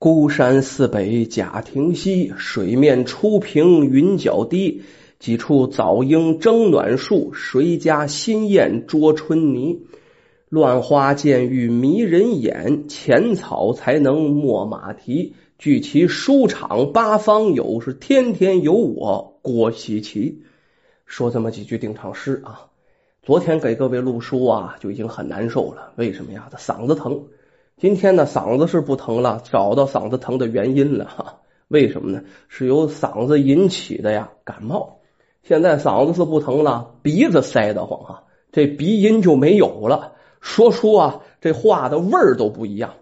孤山寺北贾亭西，水面初平云脚低。几处早莺争暖树，谁家新燕啄春泥？乱花渐欲迷人眼，浅草才能没马蹄。聚其书场八方有，是天天有我郭西奇。说这么几句定场诗啊。昨天给各位录书啊，就已经很难受了。为什么呀？他嗓子疼。今天呢，嗓子是不疼了，找到嗓子疼的原因了。哈，为什么呢？是由嗓子引起的呀，感冒。现在嗓子是不疼了，鼻子塞得慌哈，这鼻音就没有了，说书啊，这话的味儿都不一样。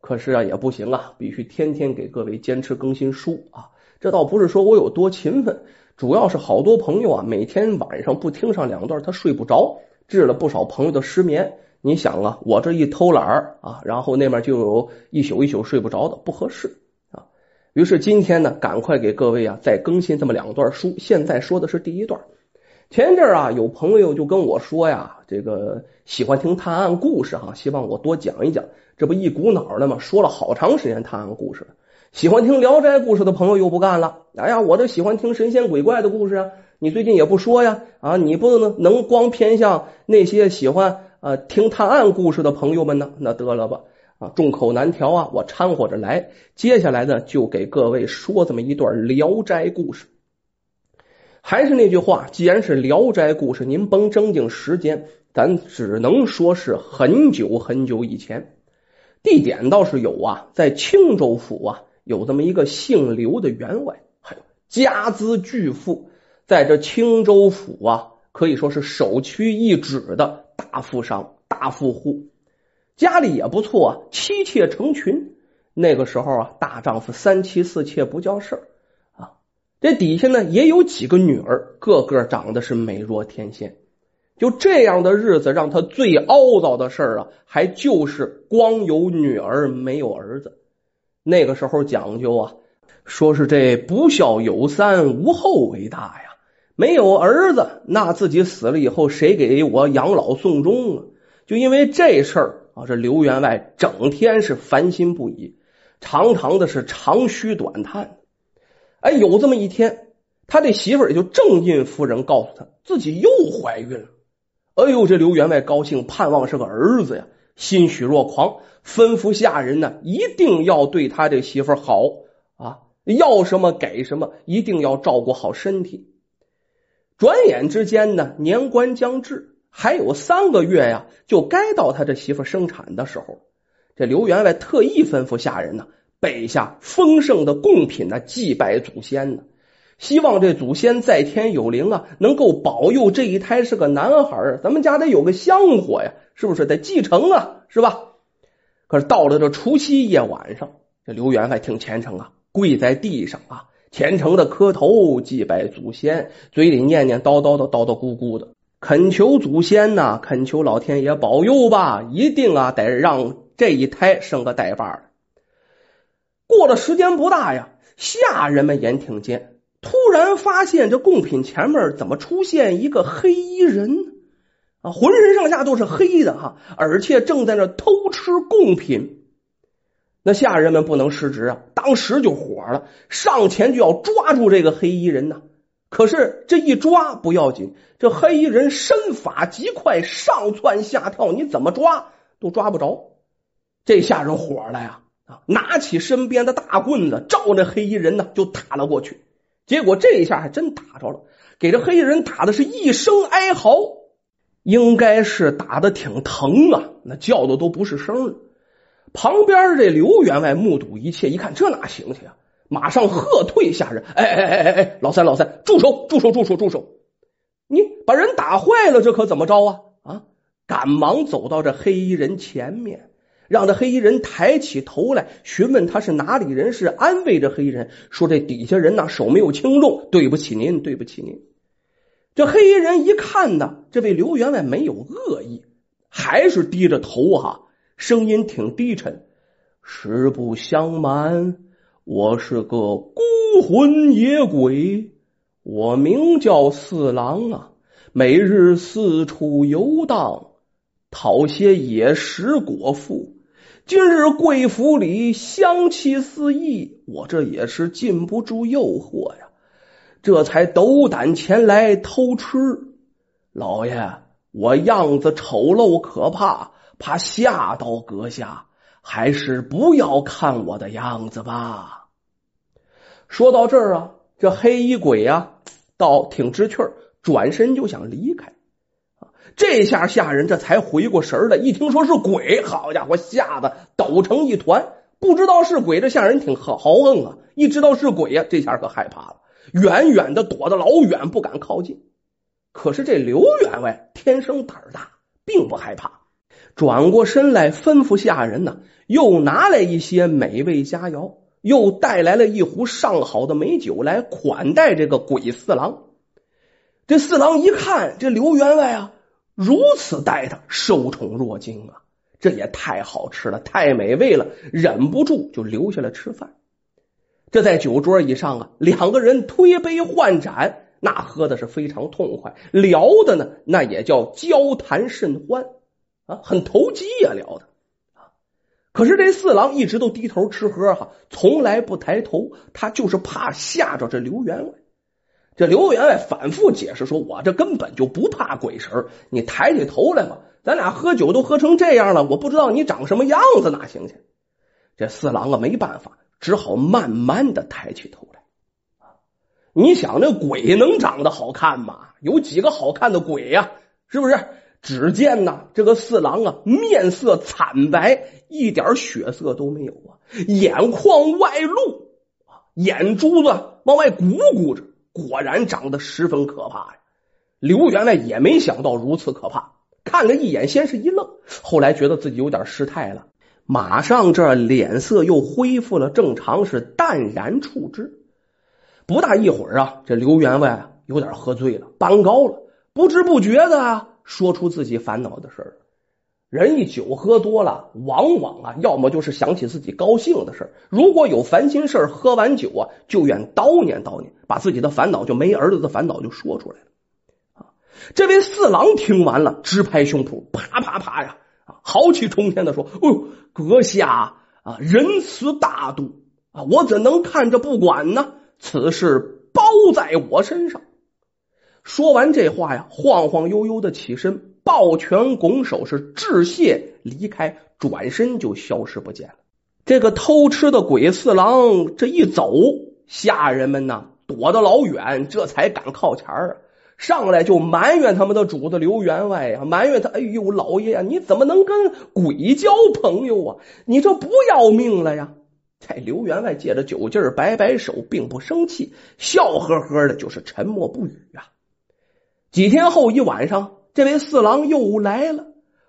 可是啊，也不行啊，必须天天给各位坚持更新书啊。这倒不是说我有多勤奋，主要是好多朋友啊，每天晚上不听上两段，他睡不着，治了不少朋友的失眠。你想啊，我这一偷懒儿啊，然后那边就有一宿一宿睡不着的，不合适啊。于是今天呢，赶快给各位啊再更新这么两段书。现在说的是第一段。前一阵啊，有朋友就跟我说呀，这个喜欢听探案故事哈，希望我多讲一讲。这不一股脑的嘛，说了好长时间探案故事了。喜欢听聊斋故事的朋友又不干了，哎呀，我这喜欢听神仙鬼怪的故事啊，你最近也不说呀啊，你不能能光偏向那些喜欢。啊，听探案故事的朋友们呢，那得了吧，啊，众口难调啊，我掺和着来。接下来呢，就给各位说这么一段《聊斋》故事。还是那句话，既然是《聊斋》故事，您甭正经时间，咱只能说是很久很久以前。地点倒是有啊，在青州府啊，有这么一个姓刘的员外，还有家资巨富，在这青州府啊，可以说是首屈一指的。大富商、大富户，家里也不错，妻妾成群。那个时候啊，大丈夫三妻四妾不叫事儿啊。这底下呢也有几个女儿，个个长得是美若天仙。就这样的日子，让他最懊恼的事儿啊，还就是光有女儿没有儿子。那个时候讲究啊，说是这不孝有三，无后为大呀。没有儿子，那自己死了以后谁给我养老送终啊？就因为这事儿啊，这刘员外整天是烦心不已，常常的是长吁短叹。哎，有这么一天，他的媳妇儿也就正印夫人告诉他自己又怀孕了。哎呦，这刘员外高兴，盼望是个儿子呀，欣喜若狂，吩咐下人呢一定要对他这媳妇儿好啊，要什么给什么，一定要照顾好身体。转眼之间呢，年关将至，还有三个月呀，就该到他这媳妇生产的时候。这刘员外特意吩咐下人呢，备下丰盛的贡品呢，祭拜祖先呢，希望这祖先在天有灵啊，能够保佑这一胎是个男孩咱们家得有个香火呀，是不是得继承啊？是吧？可是到了这除夕夜晚上，这刘员外挺虔诚啊，跪在地上啊。虔诚的磕头祭拜祖先，嘴里念念叨叨的叨叨咕咕的，恳求祖先呐，恳求老天爷保佑吧，一定啊得让这一胎生个带把过了时间不大呀，下人们眼挺尖，突然发现这贡品前面怎么出现一个黑衣人啊？浑身上下都是黑的哈，而且正在那偷吃贡品。那下人们不能失职啊，当时就火了，上前就要抓住这个黑衣人呐。可是这一抓不要紧，这黑衣人身法极快，上蹿下跳，你怎么抓都抓不着。这下人火了呀，啊，拿起身边的大棍子，照着黑衣人呢就打了过去。结果这一下还真打着了，给这黑衣人打的是一声哀嚎，应该是打的挺疼啊，那叫的都不是声了。旁边这刘员外目睹一切，一看这哪行去啊？马上喝退下人：“哎哎哎哎哎，老三老三，住手住手住手住手！你把人打坏了，这可怎么着啊？啊！”赶忙走到这黑衣人前面，让这黑衣人抬起头来，询问他是哪里人，是安慰着黑衣人说：“这底下人呐，手没有轻重，对不起您，对不起您。”这黑衣人一看呢，这位刘员外没有恶意，还是低着头哈。声音挺低沉，实不相瞒，我是个孤魂野鬼，我名叫四郎啊，每日四处游荡，讨些野食果腹。今日贵府里香气四溢，我这也是禁不住诱惑呀，这才斗胆前来偷吃。老爷，我样子丑陋可怕，怕吓到阁下，还是不要看我的样子吧。说到这儿啊，这黑衣鬼呀，倒挺知趣，转身就想离开。这下下人这才回过神来，一听说是鬼，好家伙，吓得抖成一团。不知道是鬼，这下人挺豪横啊！一知道是鬼呀，这下可害怕了，远远的躲得老远，不敢靠近。可是这刘员外天生胆儿大，并不害怕，转过身来吩咐下人呢，又拿来一些美味佳肴，又带来了一壶上好的美酒来款待这个鬼四郎。这四郎一看，这刘员外啊。如此待他，受宠若惊啊！这也太好吃了，太美味了，忍不住就留下来吃饭。这在酒桌以上啊，两个人推杯换盏，那喝的是非常痛快，聊的呢，那也叫交谈甚欢啊，很投机呀，聊的啊。可是这四郎一直都低头吃喝哈，从来不抬头，他就是怕吓着这刘员外。这刘员外反复解释说：“我这根本就不怕鬼神，你抬起头来嘛，咱俩喝酒都喝成这样了，我不知道你长什么样子，哪行去？”这四郎啊，没办法，只好慢慢的抬起头来。你想，那鬼能长得好看吗？有几个好看的鬼呀？是不是？只见呐，这个四郎啊，面色惨白，一点血色都没有啊，眼眶外露，眼珠子往外鼓鼓着。果然长得十分可怕呀！刘员外也没想到如此可怕，看了一眼，先是一愣，后来觉得自己有点失态了，马上这脸色又恢复了正常，是淡然处之。不大一会儿啊，这刘员外有点喝醉了，搬高了，不知不觉的啊，说出自己烦恼的事儿。人一酒喝多了，往往啊，要么就是想起自己高兴的事如果有烦心事喝完酒啊，就愿叨念叨念，把自己的烦恼就没儿子的烦恼就说出来了。啊，这位四郎听完了，直拍胸脯，啪啪啪呀，啊，豪气冲天的说：“哦，阁下啊，仁慈大度啊，我怎能看着不管呢？此事包在我身上。”说完这话呀，晃晃悠悠的起身。抱拳拱手是致谢离开，转身就消失不见了。这个偷吃的鬼四郎这一走，下人们呢躲得老远，这才敢靠前儿啊！上来就埋怨他们的主子刘员外呀，埋怨他：“哎呦，老爷呀，你怎么能跟鬼交朋友啊？你这不要命了呀！”这刘员外借着酒劲儿摆摆手，并不生气，笑呵呵的，就是沉默不语啊。几天后一晚上。这位四郎又来了，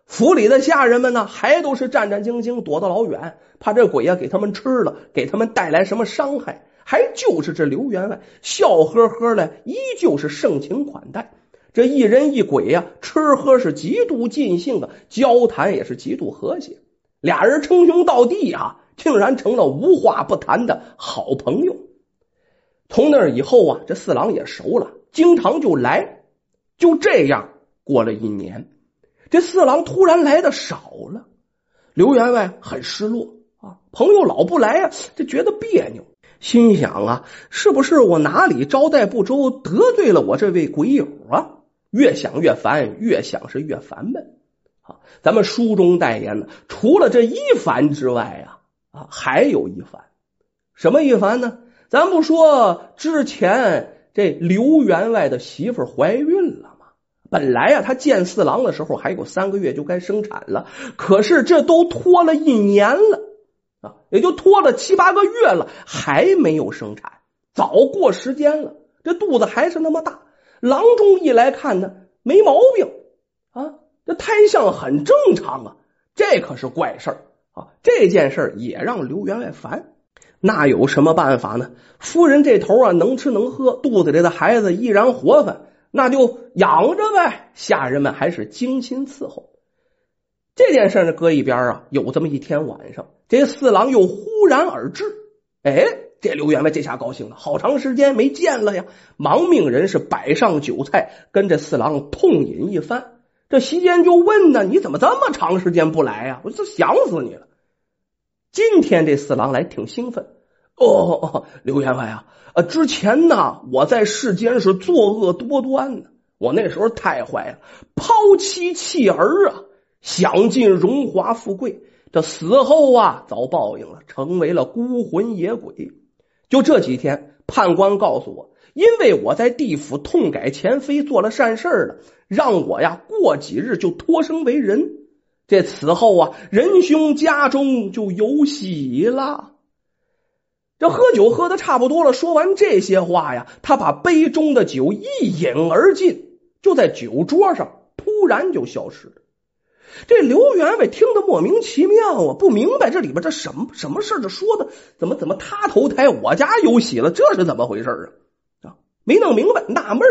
府里的下人们呢，还都是战战兢兢，躲得老远，怕这鬼呀给他们吃了，给他们带来什么伤害。还就是这刘员外笑呵呵的，依旧是盛情款待。这一人一鬼呀，吃喝是极度尽兴的，交谈也是极度和谐。俩人称兄道弟啊，竟然成了无话不谈的好朋友。从那以后啊，这四郎也熟了，经常就来，就这样。过了一年，这四郎突然来的少了，刘员外很失落啊。朋友老不来啊，这觉得别扭，心想啊，是不是我哪里招待不周，得罪了我这位鬼友啊？越想越烦，越想是越烦闷。啊，咱们书中代言的，除了这一凡之外啊啊，还有一凡，什么一凡呢？咱不说之前这刘员外的媳妇怀孕了。本来啊，他见四郎的时候还有三个月就该生产了，可是这都拖了一年了啊，也就拖了七八个月了，还没有生产，早过时间了。这肚子还是那么大，郎中一来看呢，没毛病啊，这胎相很正常啊，这可是怪事儿啊。这件事儿也让刘员外烦，那有什么办法呢？夫人这头啊，能吃能喝，肚子里的孩子依然活泛。那就养着呗，下人们还是精心伺候。这件事呢，搁一边啊。有这么一天晚上，这四郎又忽然而至。哎，这刘员外这下高兴了，好长时间没见了呀！忙命人是摆上酒菜，跟这四郎痛饮一番。这席间就问呢：“你怎么这么长时间不来呀？我这想死你了！”今天这四郎来挺兴奋哦，刘员外啊，呃，之前呢我在世间是作恶多端的，我那时候太坏了，抛妻弃儿啊，享尽荣华富贵，这死后啊遭报应了，成为了孤魂野鬼。就这几天，判官告诉我，因为我在地府痛改前非，做了善事了，让我呀过几日就脱生为人。这此后啊，仁兄家中就有喜了。这喝酒喝的差不多了，说完这些话呀，他把杯中的酒一饮而尽，就在酒桌上突然就消失了。这刘员外听得莫名其妙啊，不明白这里边这什么什么事这说的怎么怎么他投胎，我家有喜了，这是怎么回事啊？啊，没弄明白，纳闷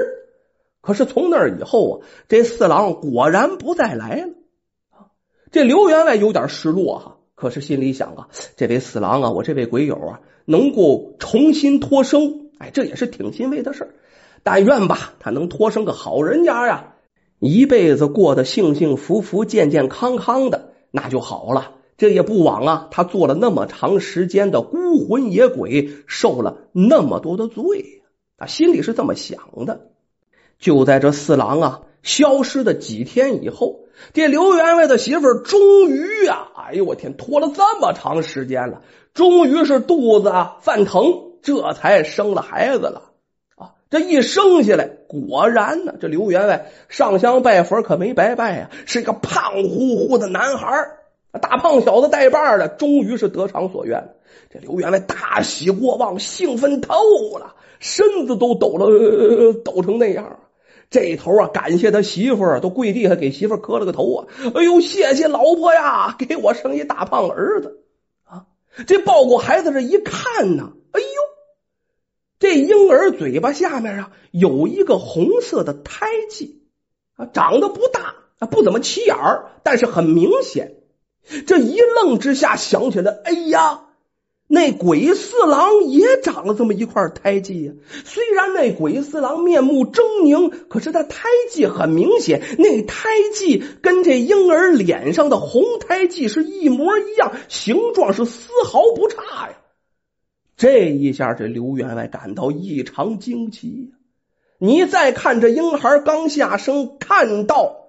可是从那以后啊，这四郎果然不再来了。这刘员外有点失落哈，可是心里想啊，这位四郎啊，我这位鬼友啊，能够重新脱生，哎，这也是挺欣慰的事但愿吧，他能脱生个好人家呀，一辈子过得幸幸福福、健健康康的，那就好了。这也不枉啊，他做了那么长时间的孤魂野鬼，受了那么多的罪啊，心里是这么想的。就在这四郎啊消失的几天以后。这刘员外的媳妇终于啊，哎呦我天，拖了这么长时间了，终于是肚子啊犯疼，这才生了孩子了啊！这一生下来，果然呢，这刘员外上香拜佛可没白拜呀，是个胖乎乎的男孩大胖小子带把的，终于是得偿所愿。这刘员外大喜过望，兴奋透了，身子都抖了，抖成那样。这头啊，感谢他媳妇儿，都跪地下给媳妇儿磕了个头啊！哎呦，谢谢老婆呀，给我生一大胖儿子啊！这抱过孩子这一看呢，哎呦，这婴儿嘴巴下面啊有一个红色的胎记啊，长得不大啊，不怎么起眼儿，但是很明显。这一愣之下想起来，哎呀！那鬼四郎也长了这么一块胎记呀，虽然那鬼四郎面目狰狞，可是他胎记很明显，那胎记跟这婴儿脸上的红胎记是一模一样，形状是丝毫不差呀。这一下，这刘员外感到异常惊奇。你再看这婴孩刚下生，看到。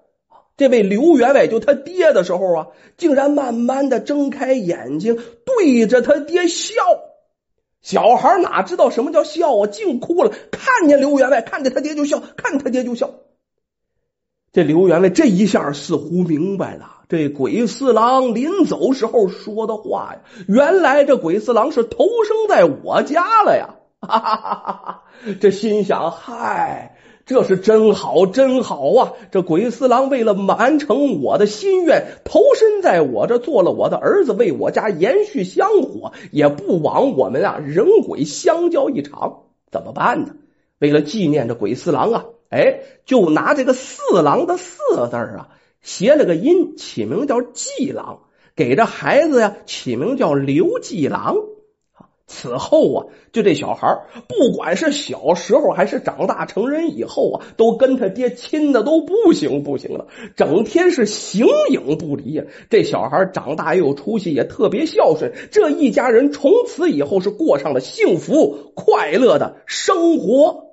这位刘员外就他爹的时候啊，竟然慢慢的睁开眼睛，对着他爹笑。小孩哪知道什么叫笑啊，净哭了。看见刘员外，看见他爹就笑，看他爹就笑。这刘员外这一下似乎明白了，这鬼四郎临走时候说的话呀，原来这鬼四郎是投生在我家了呀！哈哈哈哈！这心想，嗨。这是真好，真好啊！这鬼四郎为了完成我的心愿，投身在我这，做了我的儿子，为我家延续香火，也不枉我们啊人鬼相交一场。怎么办呢？为了纪念这鬼四郎啊，哎，就拿这个四郎的四字啊，谐了个音，起名叫季郎，给这孩子呀起名叫刘季郎。此后啊，就这小孩不管是小时候还是长大成人以后啊，都跟他爹亲的都不行不行的，整天是形影不离呀。这小孩长大又有出息，也特别孝顺。这一家人从此以后是过上了幸福快乐的生活。